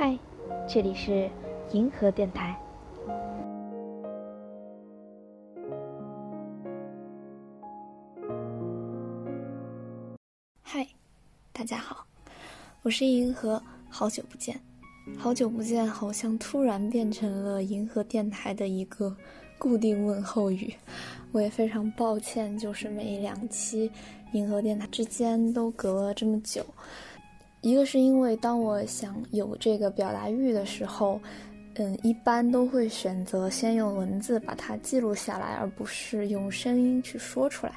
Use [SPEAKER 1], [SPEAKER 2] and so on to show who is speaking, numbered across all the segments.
[SPEAKER 1] 嗨，这里是银河电台。嗨，大家好，我是银河，好久不见，好久不见，好像突然变成了银河电台的一个固定问候语。我也非常抱歉，就是每两期银河电台之间都隔了这么久。一个是因为当我想有这个表达欲的时候，嗯，一般都会选择先用文字把它记录下来，而不是用声音去说出来。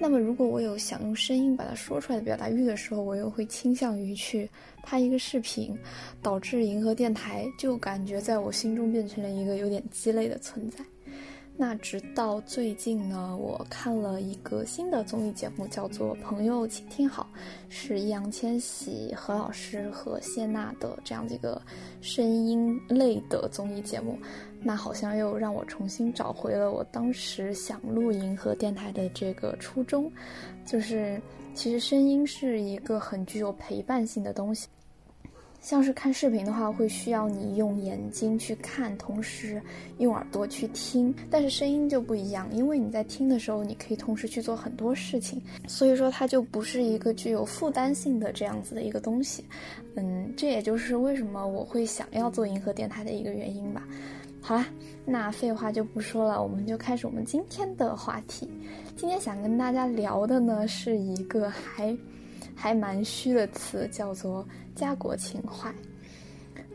[SPEAKER 1] 那么，如果我有想用声音把它说出来的表达欲的时候，我又会倾向于去拍一个视频，导致银河电台就感觉在我心中变成了一个有点鸡肋的存在。那直到最近呢，我看了一个新的综艺节目，叫做《朋友，请听好》，是易烊千玺、何老师和谢娜的这样的一个声音类的综艺节目。那好像又让我重新找回了我当时想录银河电台的这个初衷，就是其实声音是一个很具有陪伴性的东西。像是看视频的话，会需要你用眼睛去看，同时用耳朵去听。但是声音就不一样，因为你在听的时候，你可以同时去做很多事情，所以说它就不是一个具有负担性的这样子的一个东西。嗯，这也就是为什么我会想要做银河电台的一个原因吧。好啦，那废话就不说了，我们就开始我们今天的话题。今天想跟大家聊的呢，是一个还。还蛮虚的词叫做家国情怀。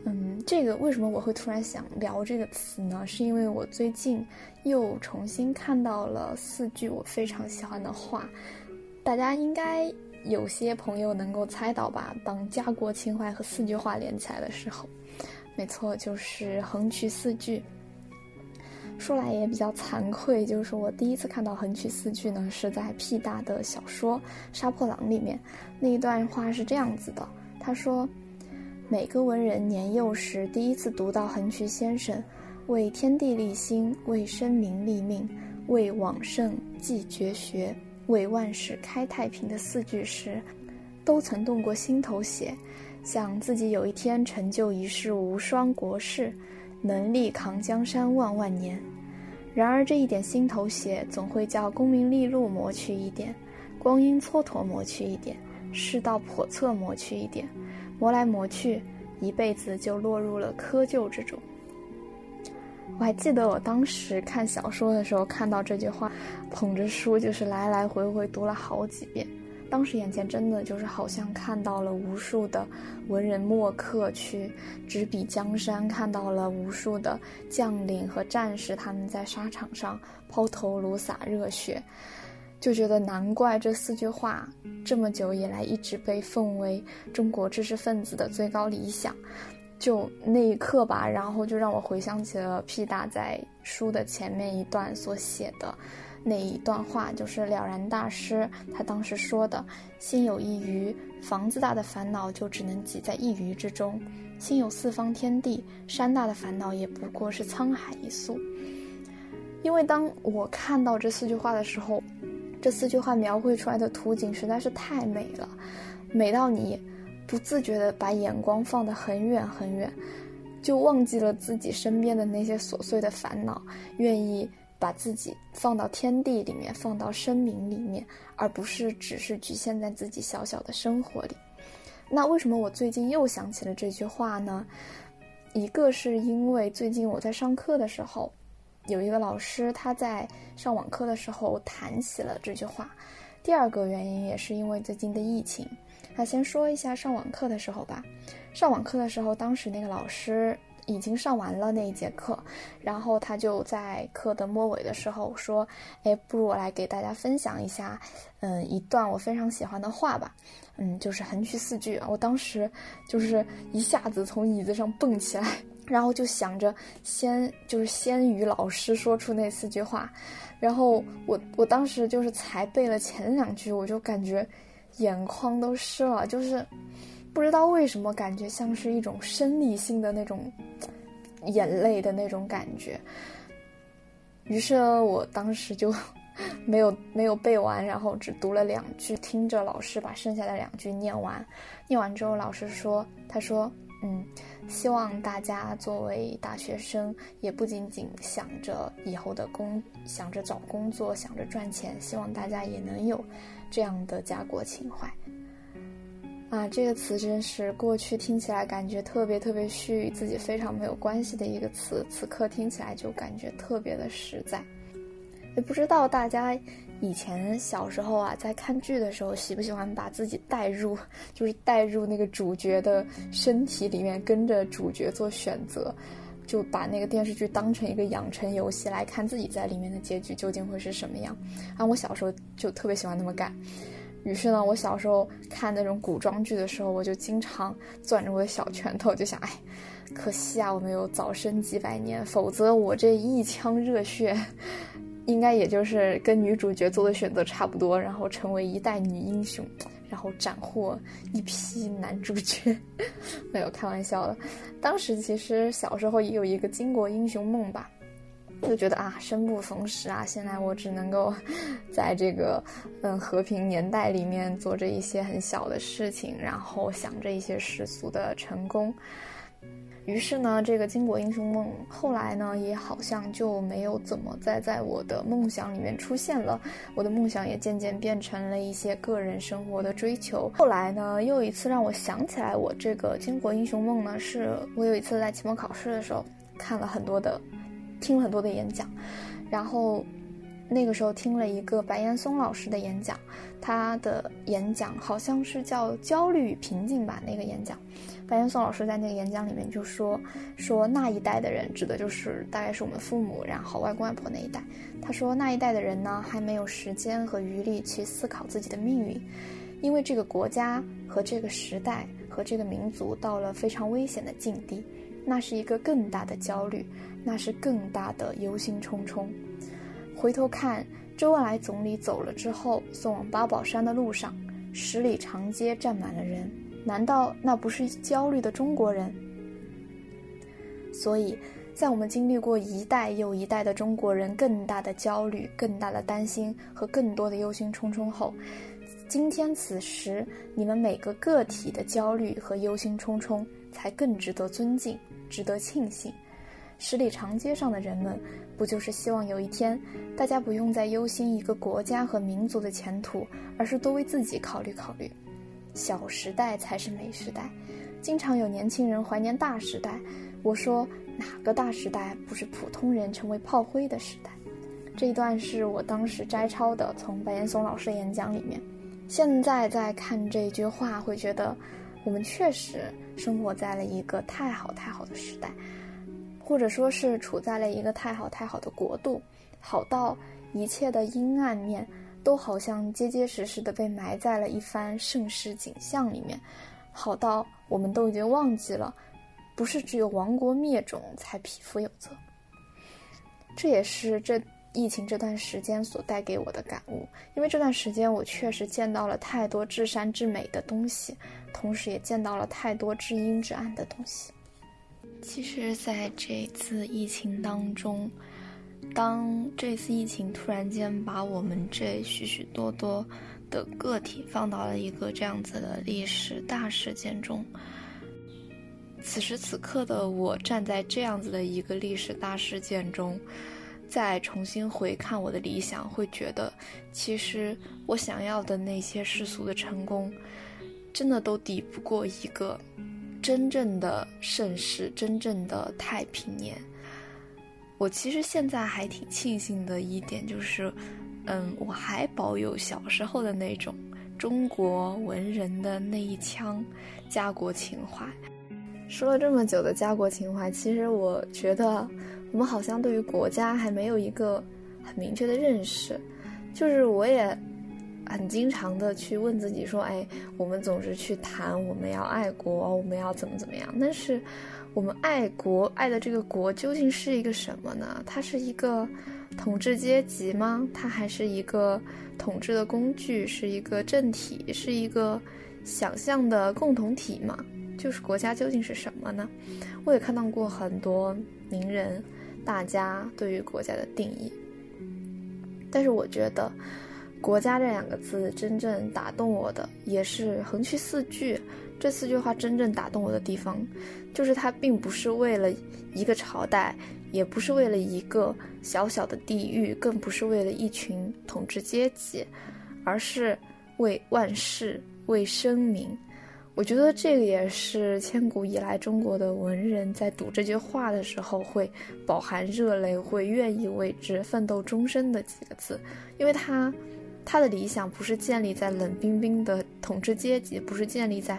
[SPEAKER 1] 嗯，这个为什么我会突然想聊这个词呢？是因为我最近又重新看到了四句我非常喜欢的话，大家应该有些朋友能够猜到吧？当家国情怀和四句话连起来的时候，没错，就是横渠四句。说来也比较惭愧，就是我第一次看到横渠四句呢，是在屁大的小说《杀破狼》里面。那一段话是这样子的：他说，每个文人年幼时第一次读到横渠先生“为天地立心，为生民立命，为往圣继绝学，为万世开太平”的四句时，都曾动过心头血，想自己有一天成就一世无双国士。能力扛江山万万年，然而这一点心头血，总会叫功名利禄磨去一点，光阴蹉跎磨去一点，世道叵测磨去一点，磨来磨去，一辈子就落入了窠臼之中。我还记得我当时看小说的时候，看到这句话，捧着书就是来来回回读了好几遍。当时眼前真的就是好像看到了无数的文人墨客去执笔江山，看到了无数的将领和战士他们在沙场上抛头颅洒热血，就觉得难怪这四句话这么久以来一直被奉为中国知识分子的最高理想。就那一刻吧，然后就让我回想起了屁大在书的前面一段所写的。那一段话就是了然大师他当时说的：“心有一隅，房子大的烦恼就只能挤在一隅之中；心有四方天地，山大的烦恼也不过是沧海一粟。”因为当我看到这四句话的时候，这四句话描绘出来的图景实在是太美了，美到你不自觉地把眼光放得很远很远，就忘记了自己身边的那些琐碎的烦恼，愿意。把自己放到天地里面，放到生命里面，而不是只是局限在自己小小的生活里。那为什么我最近又想起了这句话呢？一个是因为最近我在上课的时候，有一个老师他在上网课的时候谈起了这句话。第二个原因也是因为最近的疫情。那先说一下上网课的时候吧。上网课的时候，当时那个老师。已经上完了那一节课，然后他就在课的末尾的时候说：“哎，不如我来给大家分享一下，嗯，一段我非常喜欢的话吧，嗯，就是横渠四句。”我当时就是一下子从椅子上蹦起来，然后就想着先就是先与老师说出那四句话，然后我我当时就是才背了前两句，我就感觉眼眶都湿了，就是。不知道为什么，感觉像是一种生理性的那种眼泪的那种感觉。于是我当时就 没有没有背完，然后只读了两句，听着老师把剩下的两句念完。念完之后，老师说：“他说嗯，希望大家作为大学生，也不仅仅想着以后的工，想着找工作，想着赚钱，希望大家也能有这样的家国情怀。啊，这个词真是过去听起来感觉特别特别虚，与自己非常没有关系的一个词，此刻听起来就感觉特别的实在。也不知道大家以前小时候啊，在看剧的时候，喜不喜欢把自己带入，就是带入那个主角的身体里面，跟着主角做选择，就把那个电视剧当成一个养成游戏来看，自己在里面的结局究竟会是什么样。啊，我小时候就特别喜欢那么干。于是呢，我小时候看那种古装剧的时候，我就经常攥着我的小拳头，就想，哎，可惜啊，我没有早生几百年，否则我这一腔热血。应该也就是跟女主角做的选择差不多，然后成为一代女英雄，然后斩获一批男主角。没有开玩笑的，当时其实小时候也有一个巾帼英雄梦吧，就觉得啊，生不逢时啊，现在我只能够 在这个嗯和平年代里面做着一些很小的事情，然后想着一些世俗的成功。于是呢，这个巾帼英雄梦后来呢，也好像就没有怎么再在我的梦想里面出现了。我的梦想也渐渐变成了一些个人生活的追求。后来呢，又一次让我想起来我这个巾帼英雄梦呢，是我有一次在期末考试的时候看了很多的，听了很多的演讲，然后那个时候听了一个白岩松老师的演讲，他的演讲好像是叫《焦虑与平静》吧，那个演讲。白岩松老师在那个演讲里面就说说那一代的人，指的就是大概是我们父母，然后外公外婆那一代。他说那一代的人呢，还没有时间和余力去思考自己的命运，因为这个国家和这个时代和这个民族到了非常危险的境地，那是一个更大的焦虑，那是更大的忧心忡忡。回头看周恩来总理走了之后，送往八宝山的路上，十里长街站满了人。难道那不是焦虑的中国人？所以，在我们经历过一代又一代的中国人更大的焦虑、更大的担心和更多的忧心忡忡后，今天此时你们每个个体的焦虑和忧心忡忡才更值得尊敬、值得庆幸。十里长街上的人们，不就是希望有一天，大家不用再忧心一个国家和民族的前途，而是多为自己考虑考虑？小时代才是美时代，经常有年轻人怀念大时代。我说哪个大时代不是普通人成为炮灰的时代？这一段是我当时摘抄的，从白岩松老师演讲里面。现在在看这句话，会觉得我们确实生活在了一个太好太好的时代，或者说是处在了一个太好太好的国度，好到一切的阴暗面。都好像结结实实的被埋在了一番盛世景象里面，好到我们都已经忘记了，不是只有亡国灭种才匹夫有责。这也是这疫情这段时间所带给我的感悟，因为这段时间我确实见到了太多至善至美的东西，同时也见到了太多至阴至暗的东西。其实，在这次疫情当中。当这次疫情突然间把我们这许许多多的个体放到了一个这样子的历史大事件中，此时此刻的我站在这样子的一个历史大事件中，再重新回看我的理想，会觉得其实我想要的那些世俗的成功，真的都抵不过一个真正的盛世，真正的太平年。我其实现在还挺庆幸的一点就是，嗯，我还保有小时候的那种中国文人的那一腔家国情怀。说了这么久的家国情怀，其实我觉得我们好像对于国家还没有一个很明确的认识。就是我也很经常的去问自己说，哎，我们总是去谈我们要爱国，我们要怎么怎么样，但是。我们爱国爱的这个国究竟是一个什么呢？它是一个统治阶级吗？它还是一个统治的工具？是一个政体？是一个想象的共同体吗？就是国家究竟是什么呢？我也看到过很多名人，大家对于国家的定义，但是我觉得国家这两个字真正打动我的，也是横渠四句。这四句话真正打动我的地方，就是它并不是为了一个朝代，也不是为了一个小小的地域，更不是为了一群统治阶级，而是为万世、为生民。我觉得这个也是千古以来中国的文人在读这句话的时候会饱含热泪，会愿意为之奋斗终身的几个字，因为他。他的理想不是建立在冷冰冰的统治阶级，不是建立在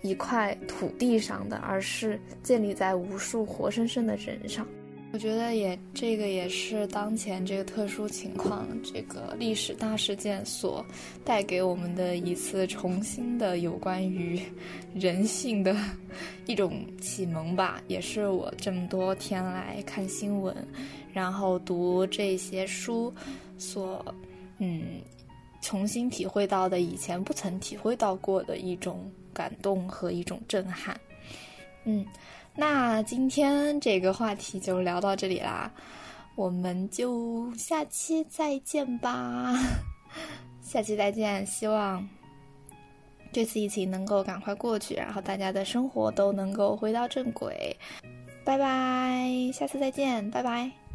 [SPEAKER 1] 一块土地上的，而是建立在无数活生生的人上。我觉得也这个也是当前这个特殊情况，这个历史大事件所带给我们的一次重新的有关于人性的一种启蒙吧。也是我这么多天来看新闻，然后读这些书所嗯。重新体会到的以前不曾体会到过的一种感动和一种震撼，嗯，那今天这个话题就聊到这里啦，我们就下期再见吧，下期再见，希望这次疫情能够赶快过去，然后大家的生活都能够回到正轨，拜拜，下次再见，拜拜。